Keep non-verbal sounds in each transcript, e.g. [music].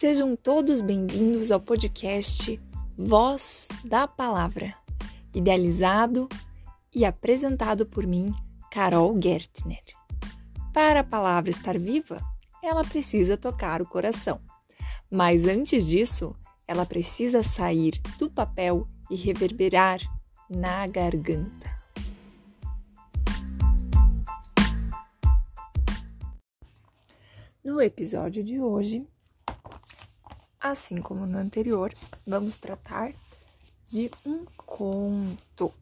Sejam todos bem-vindos ao podcast Voz da Palavra, idealizado e apresentado por mim, Carol Gertner. Para a palavra estar viva, ela precisa tocar o coração. Mas antes disso, ela precisa sair do papel e reverberar na garganta. No episódio de hoje, assim como no anterior, vamos tratar de um conto.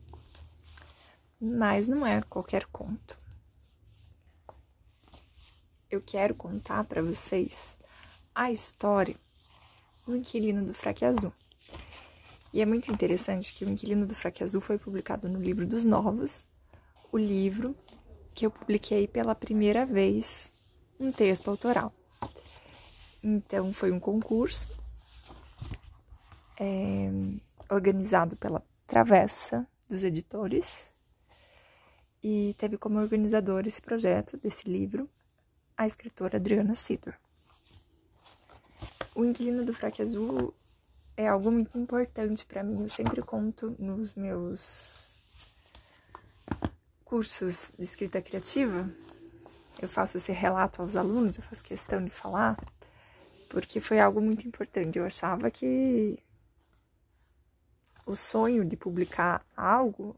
Mas não é qualquer conto. Eu quero contar para vocês a história do Inquilino do Fraque Azul. E é muito interessante que o Inquilino do Fraque Azul foi publicado no livro dos Novos, o livro que eu publiquei pela primeira vez um texto autoral. Então, foi um concurso é, organizado pela Travessa dos Editores e teve como organizador esse projeto desse livro a escritora Adriana Sidor. O Inquilino do Fraque Azul é algo muito importante para mim. Eu sempre conto nos meus cursos de escrita criativa eu faço esse relato aos alunos, eu faço questão de falar, porque foi algo muito importante. Eu achava que o sonho de publicar algo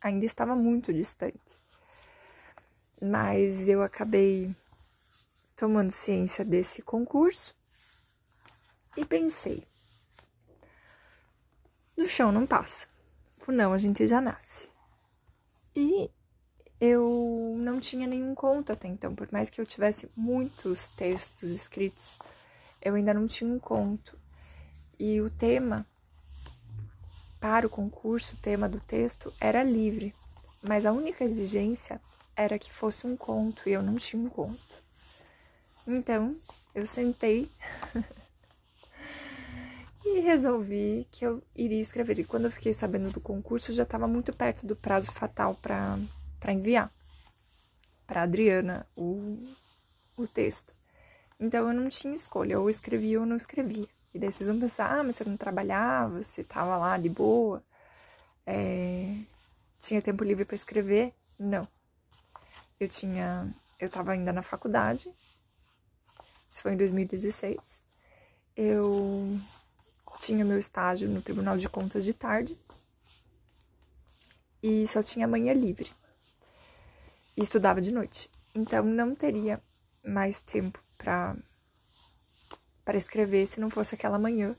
ainda estava muito distante. Mas eu acabei tomando ciência desse concurso e pensei: no chão não passa, por não a gente já nasce. E eu não tinha nenhum conto até então, por mais que eu tivesse muitos textos escritos, eu ainda não tinha um conto. E o tema para o concurso, o tema do texto era livre, mas a única exigência era que fosse um conto e eu não tinha um conto. Então, eu sentei [laughs] e resolvi que eu iria escrever. E quando eu fiquei sabendo do concurso, já estava muito perto do prazo fatal para enviar para Adriana o, o texto. Então eu não tinha escolha, ou escrevia ou não escrevia. E daí vocês vão pensar, ah, mas você não trabalhava, você tava lá de boa, é, tinha tempo livre para escrever? Não. Eu tinha, eu tava ainda na faculdade, isso foi em 2016. Eu tinha meu estágio no Tribunal de Contas de tarde e só tinha manhã livre e estudava de noite. Então não teria mais tempo para para escrever se não fosse aquela manhã.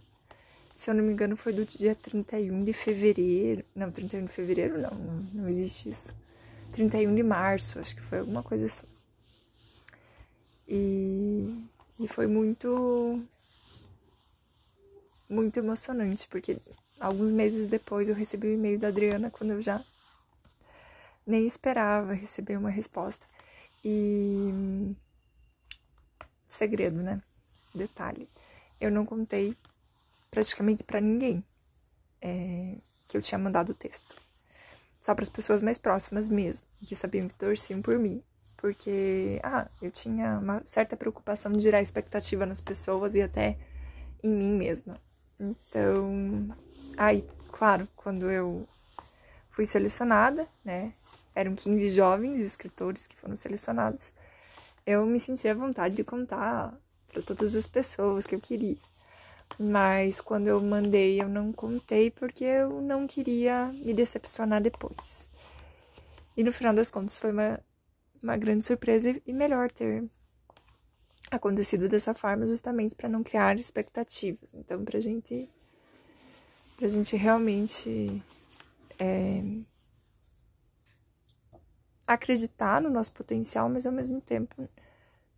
Se eu não me engano, foi do dia 31 de fevereiro. Não, 31 de fevereiro não, não, existe isso. 31 de março, acho que foi alguma coisa assim. E, e foi muito muito emocionante, porque alguns meses depois eu recebi o e-mail da Adriana quando eu já nem esperava receber uma resposta. E segredo, né? Detalhe. Eu não contei praticamente para ninguém é, que eu tinha mandado o texto. Só para as pessoas mais próximas mesmo, que sabiam que torciam por mim. Porque, ah, eu tinha uma certa preocupação de gerar expectativa nas pessoas e até em mim mesma. Então, aí, claro, quando eu fui selecionada, né, eram 15 jovens escritores que foram selecionados. Eu me sentia à vontade de contar para todas as pessoas que eu queria. Mas quando eu mandei, eu não contei porque eu não queria me decepcionar depois. E no final das contas foi uma, uma grande surpresa e melhor ter acontecido dessa forma justamente para não criar expectativas. Então, pra gente pra gente realmente é, acreditar no nosso potencial, mas ao mesmo tempo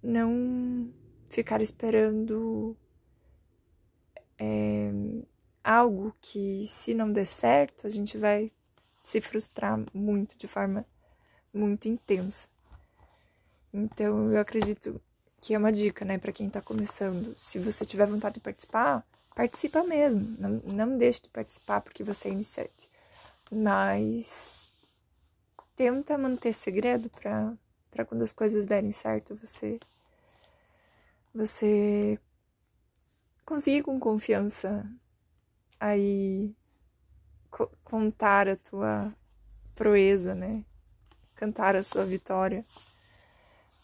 não ficar esperando é, algo que, se não der certo, a gente vai se frustrar muito, de forma muito intensa. Então, eu acredito que é uma dica, né, para quem tá começando. Se você tiver vontade de participar, participa mesmo. Não, não deixe de participar porque você é iniciante. Mas tenta manter segredo para para quando as coisas derem certo você você conseguir com confiança aí co contar a tua proeza, né? Cantar a sua vitória.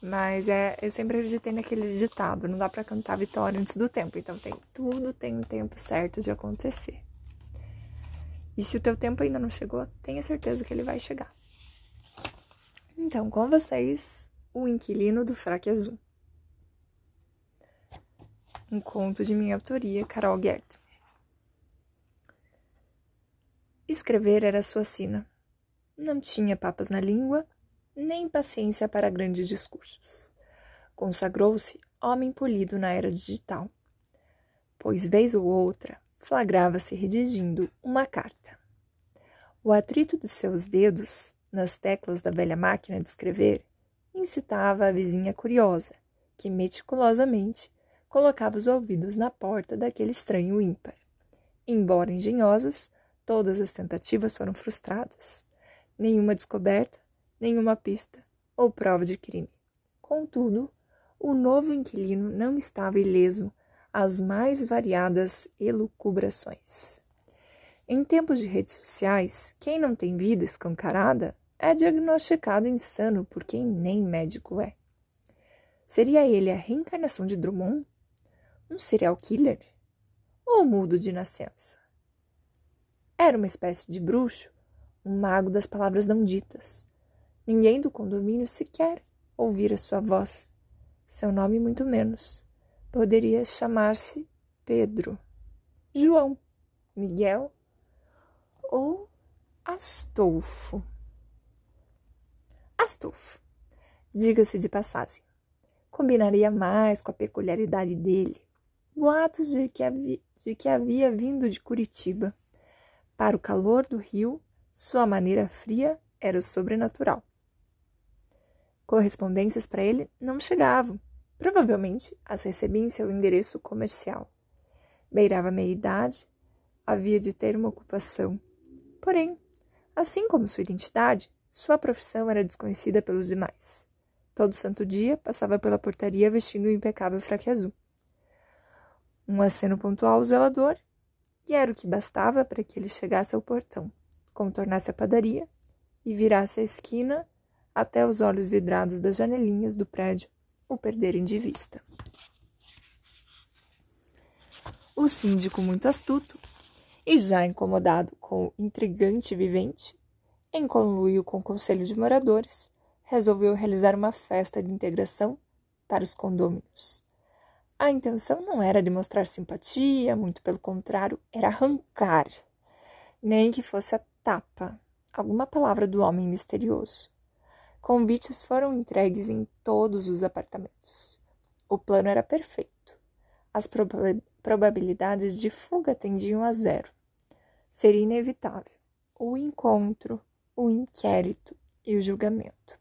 Mas é, eu sempre acreditei naquele ditado, não dá para cantar vitória antes do tempo. Então tem tudo tem um tempo certo de acontecer. E se o teu tempo ainda não chegou, tenha certeza que ele vai chegar. Então, com vocês, o inquilino do fraque azul. Um conto de minha autoria, Carol Gert. Escrever era sua sina. Não tinha papas na língua, nem paciência para grandes discursos. Consagrou-se homem polido na era digital, pois vez ou outra flagrava-se redigindo uma carta. O atrito de seus dedos nas teclas da velha máquina de escrever incitava a vizinha curiosa, que meticulosamente colocava os ouvidos na porta daquele estranho ímpar. Embora engenhosas, todas as tentativas foram frustradas. Nenhuma descoberta, nenhuma pista ou prova de crime. Contudo, o novo inquilino não estava ileso às mais variadas elucubrações. Em tempos de redes sociais, quem não tem vida escancarada é diagnosticado insano por quem nem médico é. Seria ele a reencarnação de Drummond? Um serial killer? Ou mudo de nascença? Era uma espécie de bruxo, um mago das palavras não ditas, Ninguém do condomínio sequer ouvira sua voz, seu nome muito menos. Poderia chamar-se Pedro, João, Miguel ou Astolfo. Astolfo, diga-se de passagem, combinaria mais com a peculiaridade dele. Boatos de que, havia, de que havia vindo de Curitiba. Para o calor do rio, sua maneira fria era o sobrenatural. Correspondências para ele não chegavam. Provavelmente as recebia em seu endereço comercial. Beirava meia-idade, havia de ter uma ocupação. Porém, assim como sua identidade, sua profissão era desconhecida pelos demais. Todo santo dia passava pela portaria vestindo o um impecável fraque azul. Um aceno pontual ao zelador, e era o que bastava para que ele chegasse ao portão, contornasse a padaria e virasse a esquina até os olhos vidrados das janelinhas do prédio o perderem de vista. O síndico, muito astuto e já incomodado com o intrigante vivente, em conluio com o conselho de moradores, resolveu realizar uma festa de integração para os condôminos. A intenção não era demonstrar simpatia, muito pelo contrário, era arrancar, nem que fosse a tapa, alguma palavra do homem misterioso. Convites foram entregues em todos os apartamentos. O plano era perfeito. As probabilidades de fuga tendiam a zero. Seria inevitável o encontro, o inquérito e o julgamento.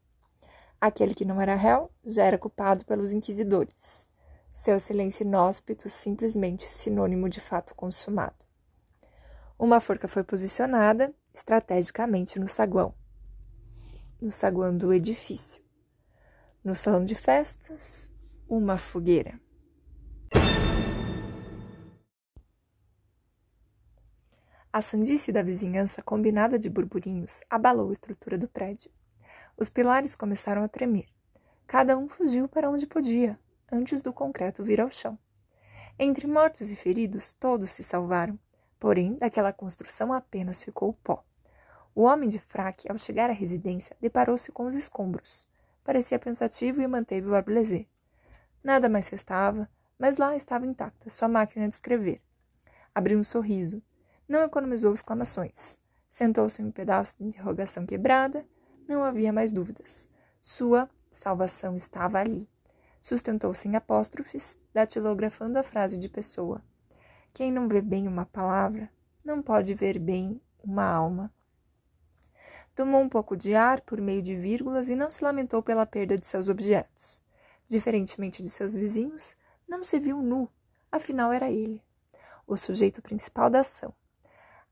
Aquele que não era réu já era culpado pelos inquisidores. Seu silêncio inóspito simplesmente sinônimo de fato consumado. Uma forca foi posicionada estrategicamente no saguão no saguão do edifício. No salão de festas, uma fogueira. A sandice da vizinhança combinada de burburinhos abalou a estrutura do prédio. Os pilares começaram a tremer. Cada um fugiu para onde podia, antes do concreto vir ao chão. Entre mortos e feridos, todos se salvaram, porém, daquela construção apenas ficou o pó. O homem de fraque, ao chegar à residência, deparou-se com os escombros. Parecia pensativo e manteve o ar blasé. Nada mais restava, mas lá estava intacta sua máquina de escrever. Abriu um sorriso. Não economizou exclamações. Sentou-se em um pedaço de interrogação quebrada. Não havia mais dúvidas. Sua salvação estava ali. Sustentou-se em apóstrofes, datilografando a frase de pessoa. Quem não vê bem uma palavra, não pode ver bem uma alma. Tomou um pouco de ar por meio de vírgulas e não se lamentou pela perda de seus objetos. Diferentemente de seus vizinhos, não se viu nu, afinal era ele, o sujeito principal da ação.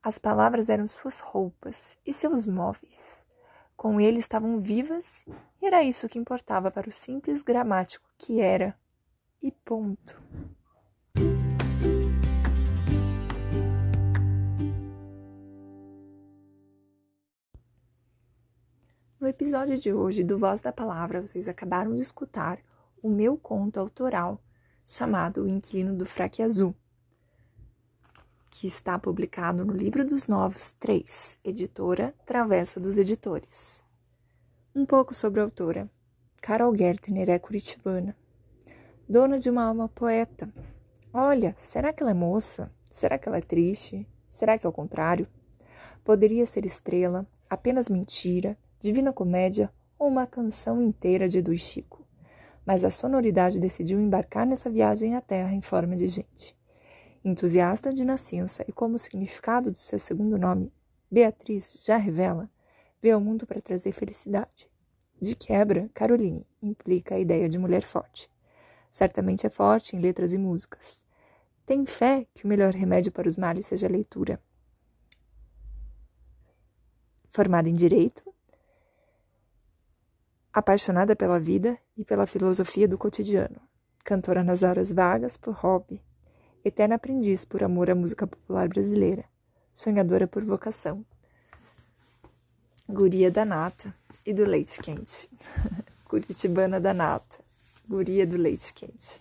As palavras eram suas roupas e seus móveis. Com ele estavam vivas e era isso que importava para o simples gramático que era. E ponto. No episódio de hoje do Voz da Palavra, vocês acabaram de escutar o meu conto autoral chamado O Inquilino do Fraque Azul, que está publicado no Livro dos Novos 3, editora Travessa dos Editores. Um pouco sobre a autora. Carol Gertner é curitibana, dona de uma alma poeta. Olha, será que ela é moça? Será que ela é triste? Será que é o contrário? Poderia ser estrela, apenas mentira, divina comédia ou uma canção inteira de Edu Chico. Mas a sonoridade decidiu embarcar nessa viagem à Terra em forma de gente. Entusiasta de nascença e como o significado de seu segundo nome, Beatriz, já revela, veio ao mundo para trazer felicidade. De quebra, Caroline implica a ideia de mulher forte. Certamente é forte em letras e músicas. Tem fé que o melhor remédio para os males seja a leitura. Formada em direito, apaixonada pela vida e pela filosofia do cotidiano, cantora nas horas vagas por hobby, eterna aprendiz por amor à música popular brasileira, sonhadora por vocação, guria da nata e do leite quente, [laughs] curitibana da nata, guria do leite quente.